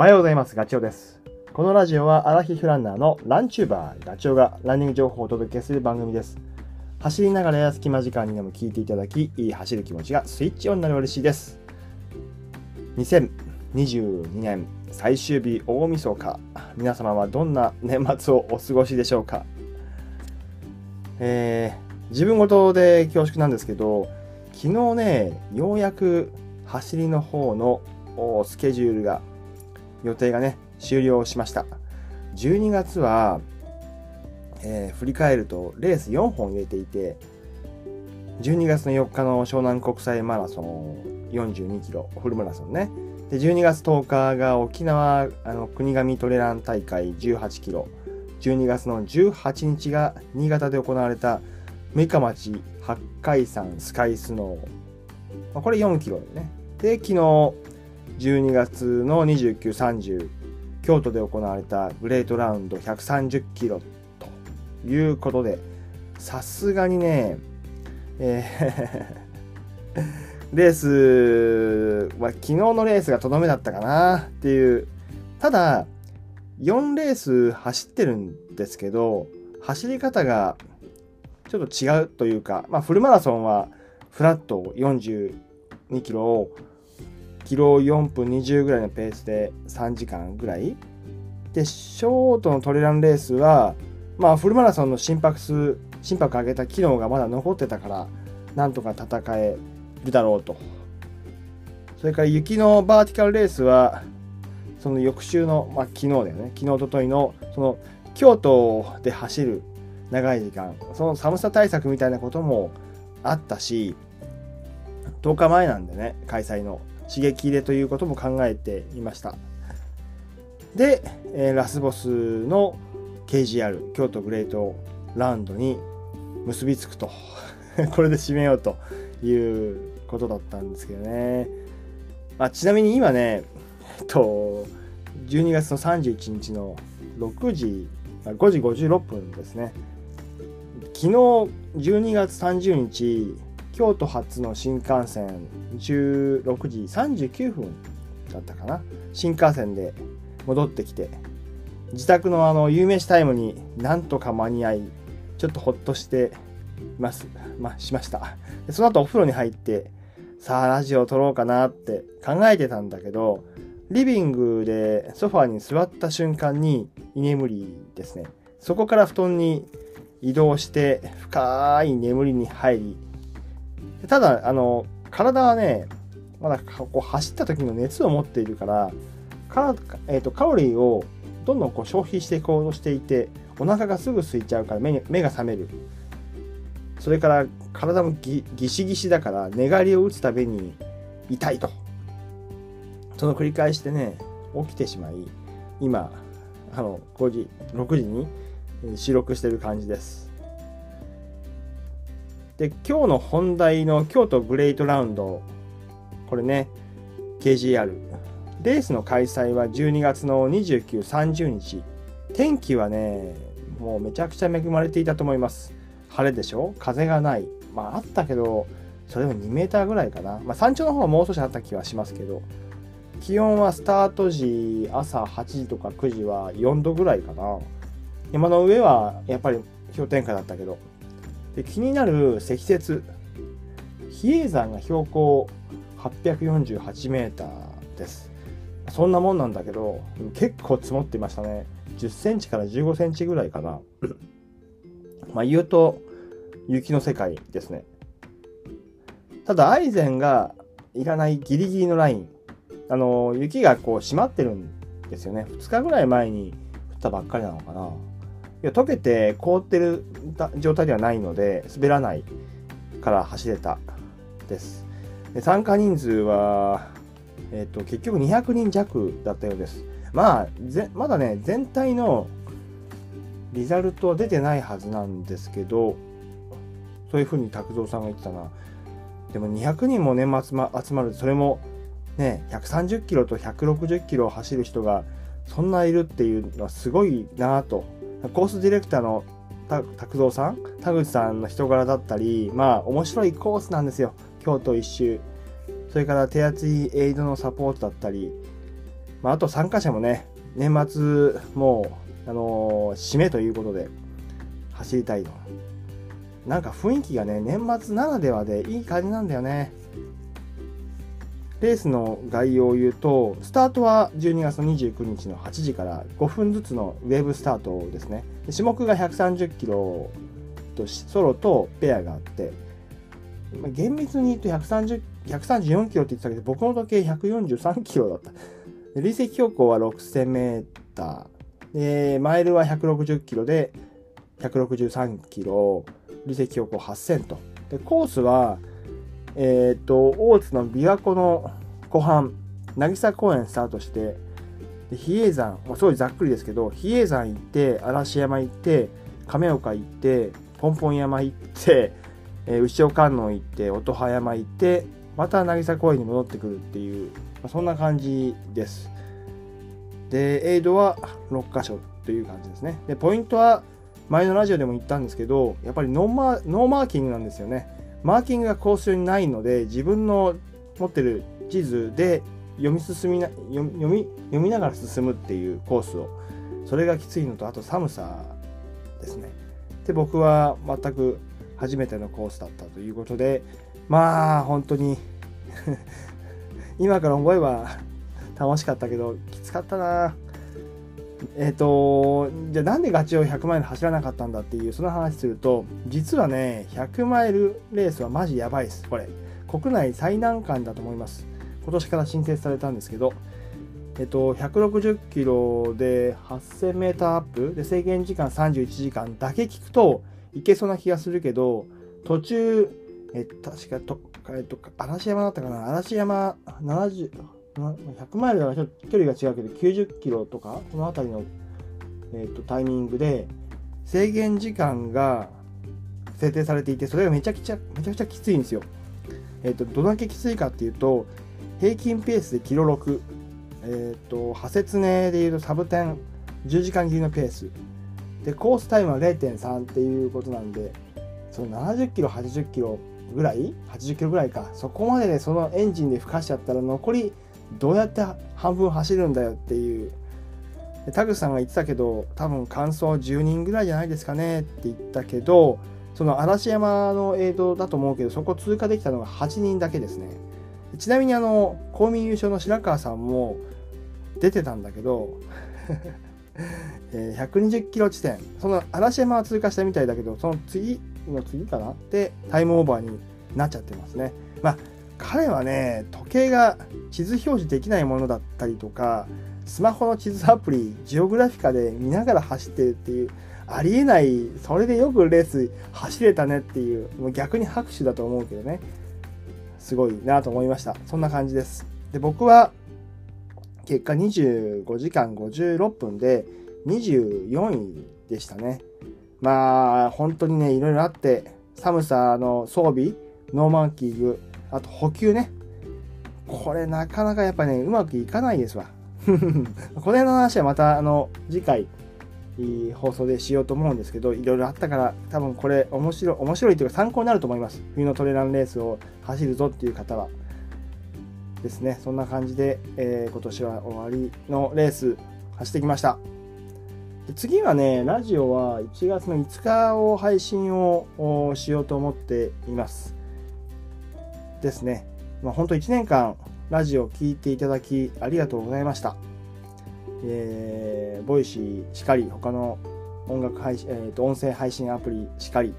おはようございます。ガチョウです。このラジオはアラヒフランナーのランチューバーガチョウがランニング情報をお届けする番組です。走りながらや隙間時間にでも聞いていただき、いい走る気持ちがスイッチオンになる嬉しいです。2022年最終日大晦日。皆様はどんな年末をお過ごしでしょうか？えー、自分事で恐縮なんですけど、昨日ね、ようやく走りの方のスケジュールが予定がね、終了しました。12月は、えー振り返るとレース4本入れていて、12月の4日の湘南国際マラソン42キロ、フルマラソンね。で、12月10日が沖縄あの国頭トレラン大会18キロ。12月の18日が新潟で行われたメカ町八海山スカイスノー。まあこれ4キロでね。で、昨日12月の29、30、京都で行われたグレートラウンド130キロということで、さすがにね、えー レースは昨日のレースがとどめだったかなっていう。ただ、4レース走ってるんですけど、走り方がちょっと違うというか、まあフルマラソンはフラット42キロをキロ4分20ぐらいのペースで3時間ぐらい。でショートのトレランレースはまあフルマラソンの心拍数心拍上げた機能がまだ残ってたからなんとか戦えるだろうと。それから雪のバーティカルレースはその翌週の、まあ、昨日だよね。昨日おとといのその京都で走る長い時間その寒さ対策みたいなこともあったし10日前なんでね開催の。刺激入れということも考えていました。で、えーラスボスの KGR 京都グレートラウンドに結びつくと。これで締めようということだったんですけどね、まあ、ちなみに今ねえっと12月の31日の6時5時56分ですね。昨日12月30日京都発の新幹線16時39分だったかな。新幹線で戻ってきて自宅のあの夕飯タイムになんとか間に合いちょっとほっとしています、まあ、しました。その後お風呂に入ってさあラジオを撮ろうかなって考えてたんだけどリビングでソファーに座った瞬間に居眠りですね。そこから布団に移動して深い眠りに入りただあの体はねまだこう走った時の熱を持っているからか、えー、とカロリーをどんどんこう消費していこうとしていてお腹がすぐ空いちゃうから目目が覚める。それから体もぎぎしぎしだから寝返りを打つたびに痛いと。その繰り返しでね起きてしまい今あの5時6時に収録してる感じです。で今日の本題の京都グレートラウンドこれね KGR レースの開催は12月の29、30日。天気はねもうめちゃくちゃ恵まれていたと思います。晴れでしょ？風がない。まああったけどそれでも2メーターぐらいかな、まあ、山頂の方はもう少しあった気はしますけど。気温はスタート時朝8時とか9時は4度ぐらいかな。山の上はやっぱり氷点下だったけど。で気になる積雪。比叡山が標高848メーターです。そんなもんなんだけど結構積もっていましたね。10センチから15センチぐらいかな。まあ言うと雪の世界ですね。ただアイゼンがいらないギリギリのライン。あの雪がこう締まってるんですよね。2日ぐらい前に降ったばっかりなのかな。いや溶けて凍ってる状態ではないので滑らないから走れたです。で参加人数は、えっと結局200人弱だったようです。まあぜまだね全体のリザルトは出てないはずなんですけどそういうふうに拓三さんが言ってたな。でも200人も年末、ま、集まるそれもね130キロと160キロを走る人がそんないるっていうのはすごいなとコースディレクターの拓三さん田口さんの人柄だったりまあ面白いコースなんですよ京都一周それから手厚いエイドのサポートだったりまあ、あと参加者もね、年末もう、あのー、締めということで走りたいと。なんか雰囲気がね、年末ならではでいい感じなんだよね。レースの概要を言うと、スタートは12月29日の8時から5分ずつのウェーブスタートですね。種目が130キロとソロとペアがあって、厳密に言うと130 134キロって言ってたけど、僕の時計143キロだった。累積標高は6000メーター。で、マイルは160キロで、163キロ、累積標高8000と。で、コースは、えっ、ー、と、大津の琵琶湖の湖畔、渚公園スタートして、で比叡山、まあ、すごいざっくりですけど、比叡山行って、嵐山行って、亀岡行って、ポンポン山行って、えー、牛尾観音行って、音羽山行って、また渚公園に戻ってくるっていう、まあ、そんな感じです。で、エイドは6箇所という感じですね。で、ポイントは前のラジオでも言ったんですけど、やっぱりノーマノーマーキングなんですよね。マーキングがコース上にないので、自分の持ってる地図で読み進みな読み読みながら進むっていうコースを、それがきついのと、あと寒さですね。で、僕は全く初めてのコースだったということで、まあ本当に 今から思えば楽しかったけどきつかったなえっ、ー、とじゃあなんでガチを100マイル走らなかったんだっていうその話すると実はね100マイルレースはマジやばいですこれ。国内最難関だと思います。今年から新設されたんですけどえっと、160キロで8000メーターアップで制限時間31時間だけ聞くといけそうな気がするけど途中え確かと、えっと、嵐山だったかな？嵐山70、100マイルだからちょっと距離が違うけど、90キロとか、この辺りの、えっと、タイミングで、制限時間が設定されていて、それがめちゃくちゃ、めちゃくちゃきついんですよ。えっと、どだけきついかっていうと、平均ペースでキロ6、えっと、派切ねでいうとサブ10、10時間切りのペース。で、コースタイムは0.3っていうことなんで、その70キロ、80キロぐらい？80キロぐらいかそこまででそのエンジンで吹かしちゃったら残りどうやって半分走るんだよっていう。田口さんが言ってたけど多分完走10人ぐらいじゃないですかねって言ったけどその嵐山の映像だと思うけどそこ通過できたのが8人だけですね。ちなみにあの公民優勝の白川さんも出てたんだけど 120キロ地点。その嵐山は通過したみたいだけどその次の次かな？ってタイムオーバーになっちゃってますね。まあ彼はね時計が地図表示できないものだったりとかスマホの地図アプリジオグラフィカで見ながら走ってるっていうありえないそれでよくレース走れたねっていうもう逆に拍手だと思うけどね。すごいなと思いました。そんな感じです。で僕は結果25時間56分で24位でしたね。まあ、本当にね、いろいろあって、寒さの装備、ノーマンキング、あと補給ね。これなかなかやっぱね、うまくいかないですわ。この辺の話はまた、あの、次回、放送でしようと思うんですけど、いろいろあったから、多分これ面白い、面白いというか参考になると思います。冬のトレランレースを走るぞっていう方は。ですね。そんな感じで、えー、今年は終わりのレース走ってきました。次はね、ラジオは1月の5日を配信をしようと思っています。ですね。まあ、本当1年間ラジオを聴いていただきありがとうございました。えー、 Voicy しかり、他の音楽配信、えー、と音声配信アプリしかり、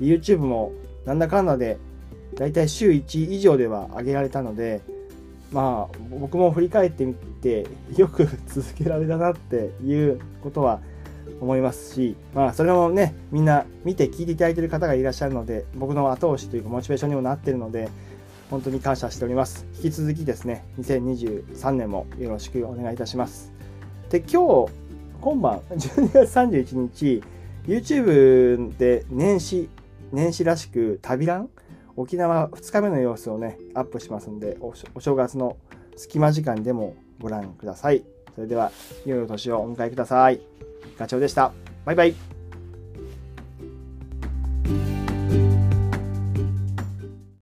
YouTube もなんだかんだでだいたい週1以上では上げられたので、まあ僕も振り返ってみてよく続けられたなっていうことは思いますし、まあ、それもね、みんな見て聞いていただいている方がいらっしゃるので、僕の後押しというか、モチベーションにもなっているので、本当に感謝しております。引き続きですね、2023年もよろしくお願いいたします。で、今日、今晩、12月31日、YouTube で年始、年始らしく旅ラン沖縄2日目の様子をね、アップしますんで、お正月の隙間時間でもご覧ください。それでは、良いお年をお迎えください。ガチョウでした。バイバイ。